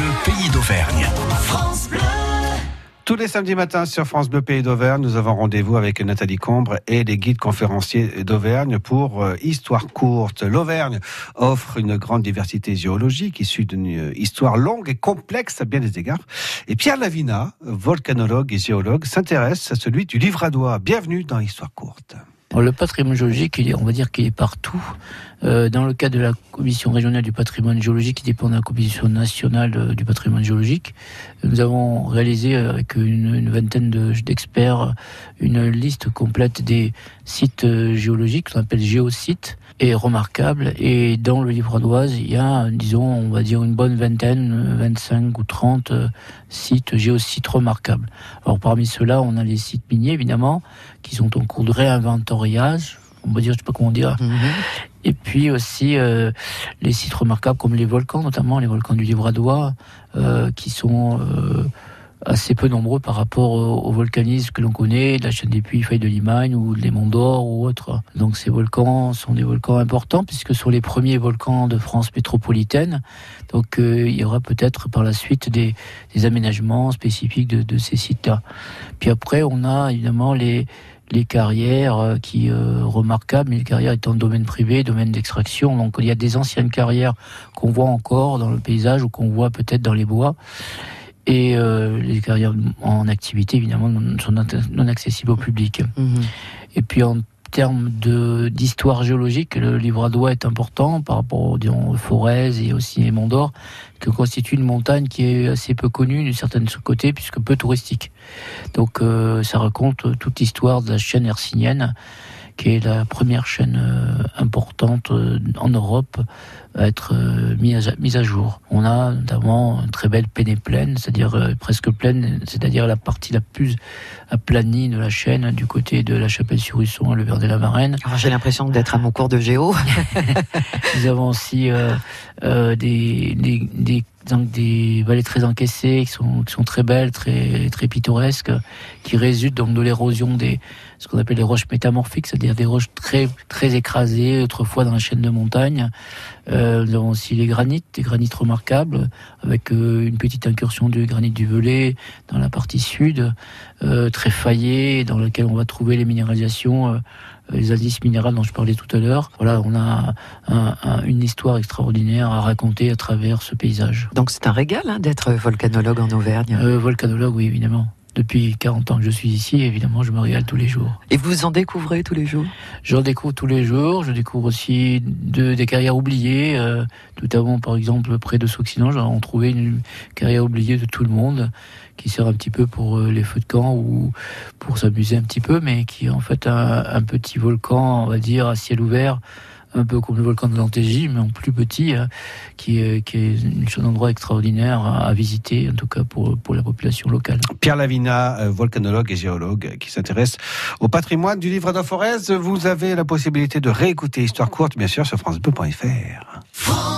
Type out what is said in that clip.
Bleu, pays d'Auvergne. France Bleu. Tous les samedis matins sur France Bleu Pays d'Auvergne, nous avons rendez-vous avec Nathalie Combre et les guides conférenciers d'Auvergne pour euh, Histoire courte. L'Auvergne offre une grande diversité géologique issue d'une histoire longue et complexe à bien des égards. Et Pierre Lavina, volcanologue et géologue, s'intéresse à celui du Livradois. Bienvenue dans Histoire courte. Le patrimoine géologique, on va dire qu'il est partout. Euh, dans le cadre de la commission régionale du patrimoine géologique, qui dépend de la commission nationale euh, du patrimoine géologique, nous avons réalisé avec une, vingtaine d'experts une liste complète des sites euh, géologiques, qu'on appelle géosites, et remarquables. Et dans le livre d'Oise, il y a, disons, on va dire une bonne vingtaine, 25 ou 30 sites géosites remarquables. Alors parmi ceux-là, on a les sites miniers, évidemment, qui sont en cours de réinventoriage, on va dire, je sais pas comment dire. Mhm. Et puis aussi euh, les sites remarquables comme les volcans, notamment les volcans du Livradois, euh, qui sont euh, assez peu nombreux par rapport au, volcanisme que l'on connaît, la chaîne des puits, Feuilles de Limagne ou les Monts d'Or ou autres. Donc ces volcans sont des volcans importants puisque sont les premiers volcans de France métropolitaine. Donc il y aura peut-être par la suite des, aménagements spécifiques de, de ces sites-là. Puis après on a évidemment les les carrières euh, qui euh, remarquables, mais les carrières étant domaine privé, domaine d'extraction. Donc il y a des anciennes carrières qu'on voit encore dans le paysage ou qu'on voit peut-être dans les bois. Et euh, les carrières en activité, évidemment, sont non accessibles au public. Mhm. Et puis en termes d'histoire géologique, le Livradois est important par rapport aux, forêts et aussi les Monts d'Or, que constitue une montagne qui est assez peu connue d'une certaine côté, puisque peu touristique. Donc euh, ça raconte toute l'histoire de la chaîne hercinienne qui est la première chaîne euh, importante euh, en Europe à être euh, mise à, jour. On a notamment une très belle pénéplaine, c'est-à-dire presque pleine, c'est-à-dire la partie la plus aplanie de la chaîne du côté de la Chapelle-sur-Usson, le Verre de la Varenne. J'ai l'impression d'être à mon cours de géo. Nous avons aussi des, des, des des vallées très encaissées qui sont, qui sont très belles, très, très pittoresques, qui résultent donc de l'érosion des ce qu'on appelle les roches métamorphiques, c'est-à-dire des roches très très écrasées autrefois dans la chaîne de montagne. Euh, nous avons aussi les granites, des granites remarquables, avec euh, une petite incursion du granit du Velay dans la partie sud, euh, très faillée, dans laquelle on va trouver les minéralisations euh, les indices minéraux dont je parlais tout à l'heure. Voilà, on a une histoire extraordinaire à raconter à travers ce paysage. Donc c'est un régal hein, d'être volcanologue en Auvergne. Euh, volcanologue, oui, évidemment. Depuis 40 ans que je suis ici, évidemment, je me régale tous les jours. Et vous en découvrez tous les jours? J'en découvre tous les jours. Je découvre aussi de, des carrières oubliées. Euh, notamment, par exemple, près de Sauxinant, j'ai trouvé une carrière oubliée de tout le monde qui sert un petit peu pour euh, les feux de camp ou pour s'amuser un petit peu, mais qui est en fait un, un petit volcan, on va dire, à ciel ouvert un peu comme le volcan de l'Antégie, mais en plus petit, hein, qui, est, qui est un endroit extraordinaire à, visiter, en tout cas pour, pour la population locale. Pierre Lavina, euh, volcanologue et géologue, qui s'intéresse au patrimoine du livre d'Aforez. Vous avez la possibilité de réécouter Histoire courte, bien sûr, sur francebleu.fr.